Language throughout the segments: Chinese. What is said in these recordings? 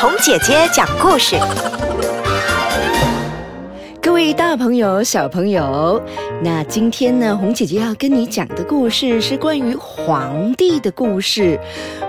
红姐姐讲故事。各位大朋友、小朋友，那今天呢，红姐姐要跟你讲的故事是关于皇帝的故事。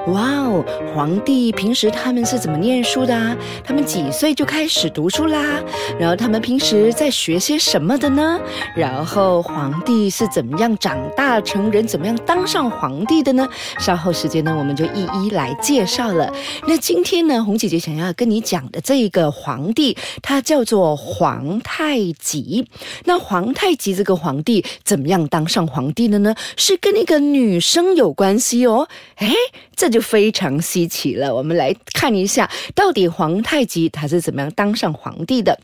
哇哦，皇帝平时他们是怎么念书的啊？他们几岁就开始读书啦？然后他们平时在学些什么的呢？然后皇帝是怎么样长大成人，怎么样当上皇帝的呢？稍后时间呢，我们就一一来介绍了。那今天呢，红姐姐想要跟你讲的这个皇帝，他叫做皇太极。那皇太极这个皇帝怎么样当上皇帝的呢？是跟一个女生有关系哦。诶，这就非常稀奇了。我们来看一下，到底皇太极他是怎么样当上皇帝的。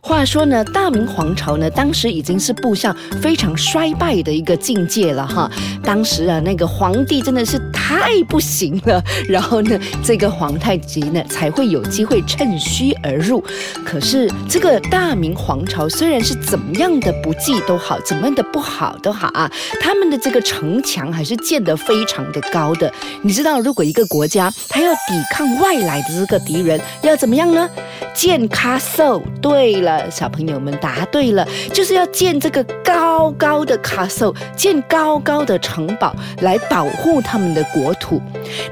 话说呢，大明皇朝呢，当时已经是步向非常衰败的一个境界了哈。当时啊，那个皇帝真的是太不行了，然后呢，这个皇太极呢才会有机会趁虚而入。可是这个大明皇朝虽然是怎么样的不济都好，怎么样的不好都好啊，他们的这个城墙还是建得非常的高的。你知道，如果一个国家它要抵抗外来的这个敌人，要怎么样呢？建 castle。对了，小朋友们答对了，就是要建这个高高的 castle，建高高的城堡来保护他们的国土。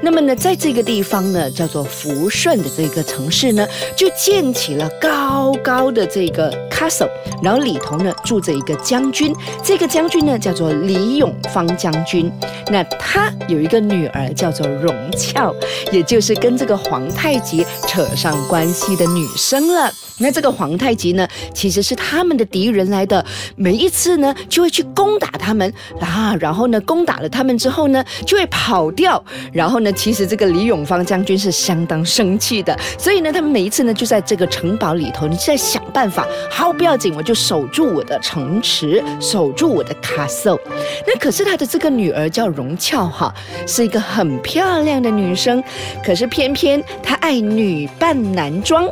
那么呢，在这个地方呢，叫做福顺的这个城市呢，就建起了高高的这个 castle，然后里头呢住着一个将军，这个将军呢叫做李永芳将军。那他有一个女儿叫做荣俏，也就是跟这个皇太极扯上关系的女生了。那这个皇太极呢，其实是他们的敌人来的，每一次呢就会去攻打他们啊，然后呢攻打了他们之后呢，就会跑掉。然后呢，其实这个李永芳将军是相当生气的，所以呢，他们每一次呢就在这个城堡里头，你在想办法，好不要紧，我就守住我的城池，守住我的 castle。那可是他的这个女儿叫荣俏哈，是一个很漂亮的女生，可是偏偏她爱女扮男装。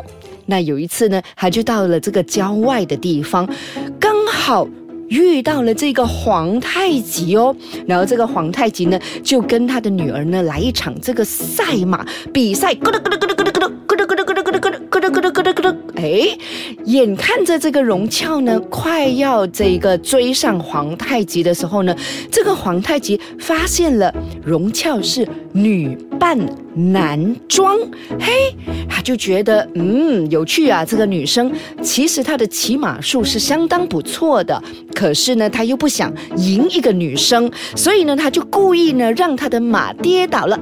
那有一次呢，他就到了这个郊外的地方，刚好遇到了这个皇太极哦。然后这个皇太极呢，就跟他的女儿呢来一场这个赛马比赛，咕噜咕噜咕噜咕噜咕噜咕噜咕噜哎，眼看着这个容俏呢快要这个追上皇太极的时候呢，这个皇太极发现了容俏是女扮男装，嘿，他就觉得嗯有趣啊，这个女生其实她的骑马术是相当不错的，可是呢，他又不想赢一个女生，所以呢，他就故意呢让他的马跌倒了，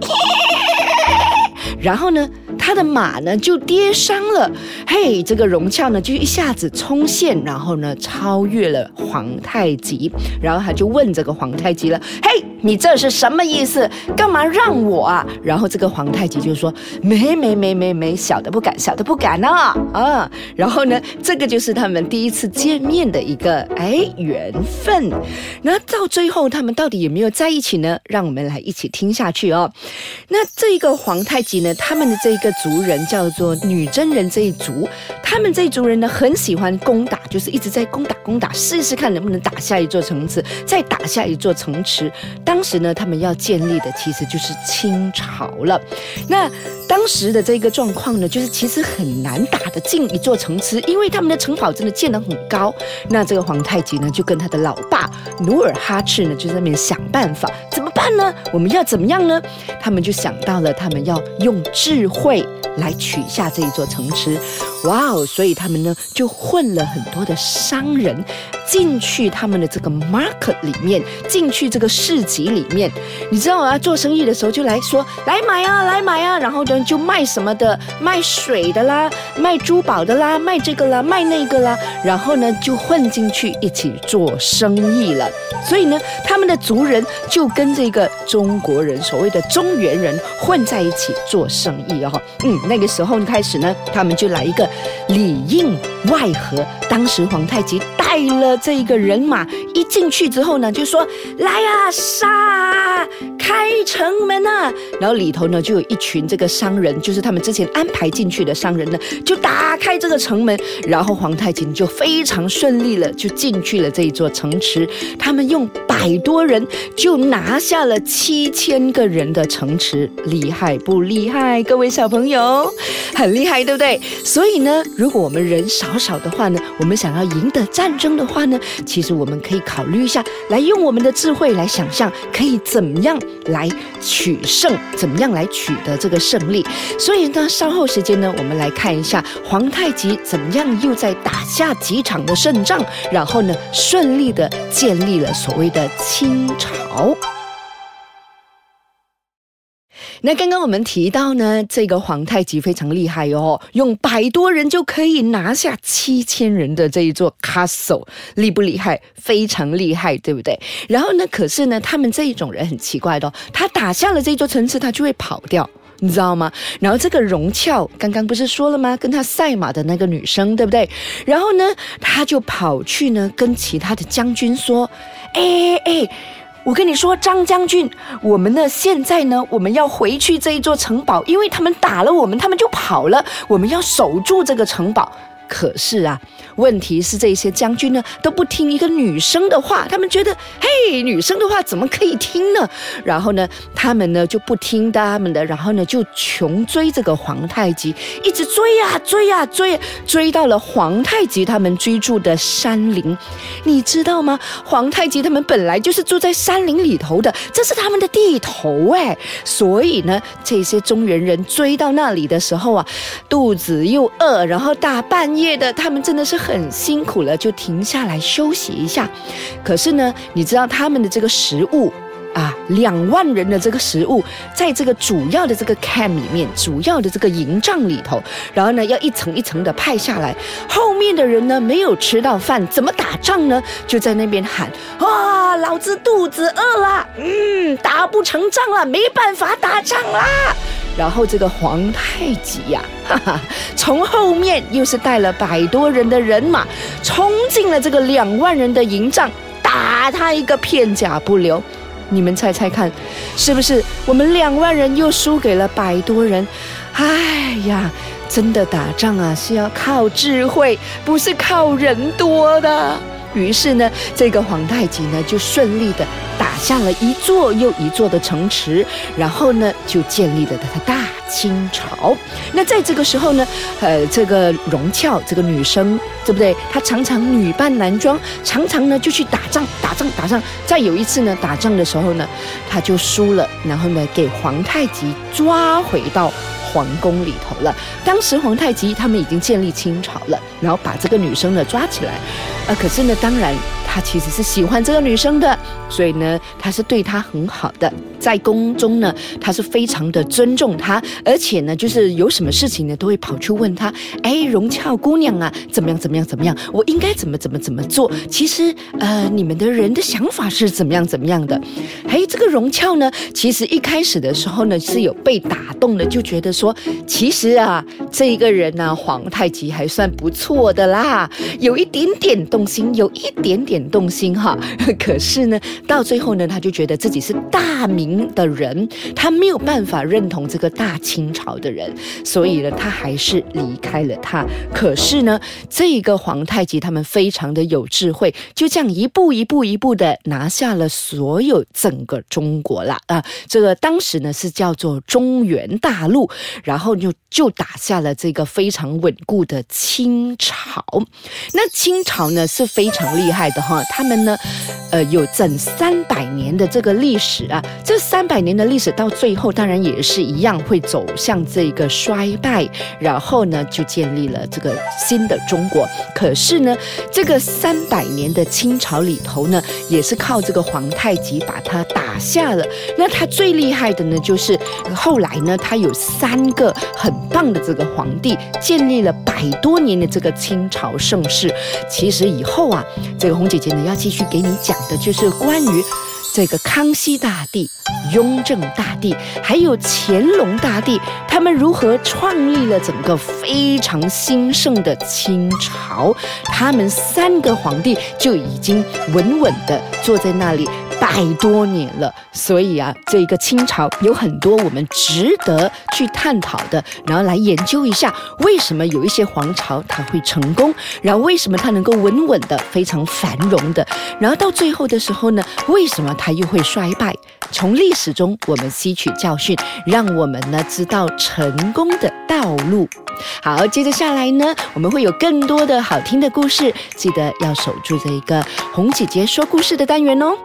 然后呢。他的马呢就跌伤了，嘿，这个容俏呢就一下子冲线，然后呢超越了皇太极，然后他就问这个皇太极了，嘿，你这是什么意思？干嘛让我啊？然后这个皇太极就说，没没没没没，小的不敢，小的不敢呢啊。然后呢，这个就是他们第一次见面的一个哎缘分。那到最后他们到底有没有在一起呢？让我们来一起听下去哦。那这一个皇太极呢，他们的这一个。族人叫做女真人这一族，他们这一族人呢很喜欢攻打，就是一直在攻打攻打，试试看能不能打下一座城池，再打下一座城池。当时呢，他们要建立的其实就是清朝了。那当时的这个状况呢，就是其实很难打得进一座城池，因为他们的城堡真的建得很高。那这个皇太极呢，就跟他的老爸努尔哈赤呢，就在那边想办法，怎么办呢？我们要怎么样呢？他们就想到了，他们要用智慧。来取下这一座城池，哇哦！所以他们呢就混了很多的商人进去他们的这个 market 里面，进去这个市集里面。你知道啊，做生意的时候就来说来买啊，来买啊，然后就就卖什么的，卖水的啦，卖珠宝的啦，卖这个啦，卖那个啦，然后呢就混进去一起做生意了。所以呢，他们的族人就跟这个中国人所谓的中原人混在一起做生意哦。嗯，那个时候开始呢，他们就来一个里应外合。当时皇太极带了这个人马一进去之后呢，就说：“来啊，杀！开城门啊！”然后里头呢就有一群这个商人，就是他们之前安排进去的商人呢，就打开这个城门，然后皇太极就非常顺利了，就进去了这一座城池。他们用百多人就拿下了七千个人的城池，厉害不厉害？各位小朋友，很厉害，对不对？所以呢，如果我们人少少的话呢，我们想要赢得战争的话呢，其实我们可以考虑一下，来用我们的智慧来想象，可以怎么样来取胜，怎么样来取得这个胜利。所以呢，稍后时间呢，我们来看一下皇太极怎么样又在打下几场的胜仗，然后呢，顺利的建立了所谓的清朝。那刚刚我们提到呢，这个皇太极非常厉害哦，用百多人就可以拿下七千人的这一座 castle，厉不厉害？非常厉害，对不对？然后呢，可是呢，他们这一种人很奇怪的，他打下了这座城池，他就会跑掉，你知道吗？然后这个容俏刚刚不是说了吗？跟他赛马的那个女生，对不对？然后呢，他就跑去呢，跟其他的将军说：“哎哎。”我跟你说，张将军，我们呢现在呢，我们要回去这一座城堡，因为他们打了我们，他们就跑了，我们要守住这个城堡。可是啊，问题是这些将军呢都不听一个女生的话，他们觉得，嘿，女生的话怎么可以听呢？然后呢，他们呢就不听他们的，然后呢就穷追这个皇太极，一直追呀追呀追，追到了皇太极他们居住的山林。你知道吗？皇太极他们本来就是住在山林里头的，这是他们的地头哎。所以呢，这些中原人追到那里的时候啊，肚子又饿，然后大半。夜的，他们真的是很辛苦了，就停下来休息一下。可是呢，你知道他们的这个食物啊，两万人的这个食物，在这个主要的这个 camp 里面，主要的这个营帐里头，然后呢，要一层一层的派下来。后面的人呢，没有吃到饭，怎么打仗呢？就在那边喊：哇，老子肚子饿了，嗯，打不成仗了，没办法打仗啦。然后这个皇太极呀，哈哈，从后面又是带了百多人的人马，冲进了这个两万人的营帐，打他一个片甲不留。你们猜猜看，是不是我们两万人又输给了百多人？哎呀，真的打仗啊是要靠智慧，不是靠人多的。于是呢，这个皇太极呢就顺利的打下了一座又一座的城池，然后呢就建立了他的大清朝。那在这个时候呢，呃，这个荣俏这个女生，对不对？她常常女扮男装，常常呢就去打仗，打仗，打仗。再有一次呢，打仗的时候呢，她就输了，然后呢给皇太极抓回到。皇宫里头了。当时皇太极他们已经建立清朝了，然后把这个女生呢抓起来，啊，可是呢，当然他其实是喜欢这个女生的，所以呢，他是对她很好的，在宫中呢，他是非常的尊重他，而且呢，就是有什么事情呢，都会跑去问他，哎，荣俏姑娘啊，怎么样，怎么样，怎么样？我应该怎么怎么怎么做？其实，呃，你们的人的想法是怎么样怎么样的？哎，这个荣俏呢，其实一开始的时候呢，是有被打动的，就觉得。说，其实啊，这一个人呢，皇太极还算不错的啦，有一点点动心，有一点点动心哈。可是呢，到最后呢，他就觉得自己是大明的人，他没有办法认同这个大清朝的人，所以呢，他还是离开了他。可是呢，这个皇太极他们非常的有智慧，就这样一步一步一步的拿下了所有整个中国了啊。这个当时呢是叫做中原大陆。然后就就打下了这个非常稳固的清朝。那清朝呢是非常厉害的哈，他们呢，呃，有整三百年的这个历史啊。这三百年的历史到最后当然也是一样会走向这个衰败，然后呢就建立了这个新的中国。可是呢，这个三百年的清朝里头呢，也是靠这个皇太极把它打下了。那他最厉害的呢，就是后来呢，他有。三个很棒的这个皇帝，建立了百多年的这个清朝盛世。其实以后啊，这个红姐姐呢要继续给你讲的，就是关于这个康熙大帝、雍正大帝，还有乾隆大帝，他们如何创立了整个非常兴盛的清朝？他们三个皇帝就已经稳稳地坐在那里。百多年了，所以啊，这个清朝有很多我们值得去探讨的，然后来研究一下，为什么有一些皇朝它会成功，然后为什么它能够稳稳的、非常繁荣的，然后到最后的时候呢，为什么它又会衰败？从历史中我们吸取教训，让我们呢知道成功的道路。好，接着下来呢，我们会有更多的好听的故事，记得要守住这一个红姐姐说故事的单元哦。